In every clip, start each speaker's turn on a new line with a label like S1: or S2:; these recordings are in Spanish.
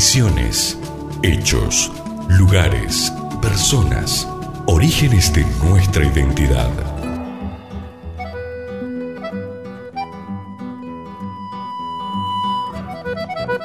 S1: Misiones, hechos, lugares, personas, orígenes de nuestra identidad.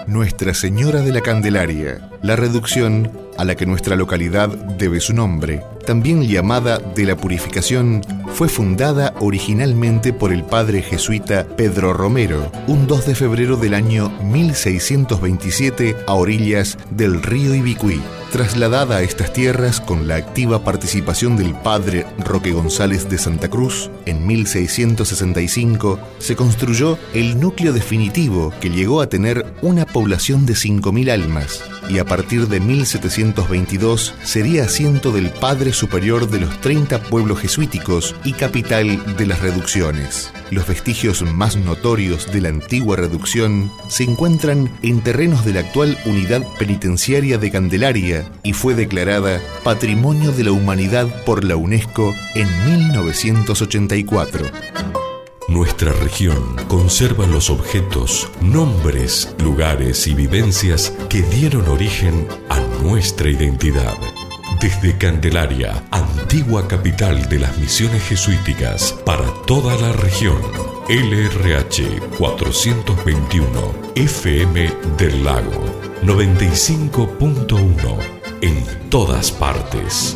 S2: Nuestra Señora de la Candelaria, la reducción a la que nuestra localidad debe su nombre, también llamada de la Purificación, fue fundada originalmente por el padre jesuita Pedro Romero, un 2 de febrero del año 1627 a orillas del río Ibicuí. Trasladada a estas tierras con la activa participación del padre Roque González de Santa Cruz, en 1665 se construyó el núcleo definitivo que llegó a tener una población de 5.000 almas y a partir de 1722 sería asiento del Padre Superior de los 30 pueblos jesuíticos y capital de las reducciones. Los vestigios más notorios de la antigua reducción se encuentran en terrenos de la actual unidad penitenciaria de Candelaria y fue declarada Patrimonio de la Humanidad por la UNESCO en 1984.
S1: Nuestra región conserva los objetos, nombres, lugares y vivencias que dieron origen a nuestra identidad. Desde Candelaria, antigua capital de las misiones jesuíticas, para toda la región. LRH 421, FM del Lago, 95.1, en todas partes.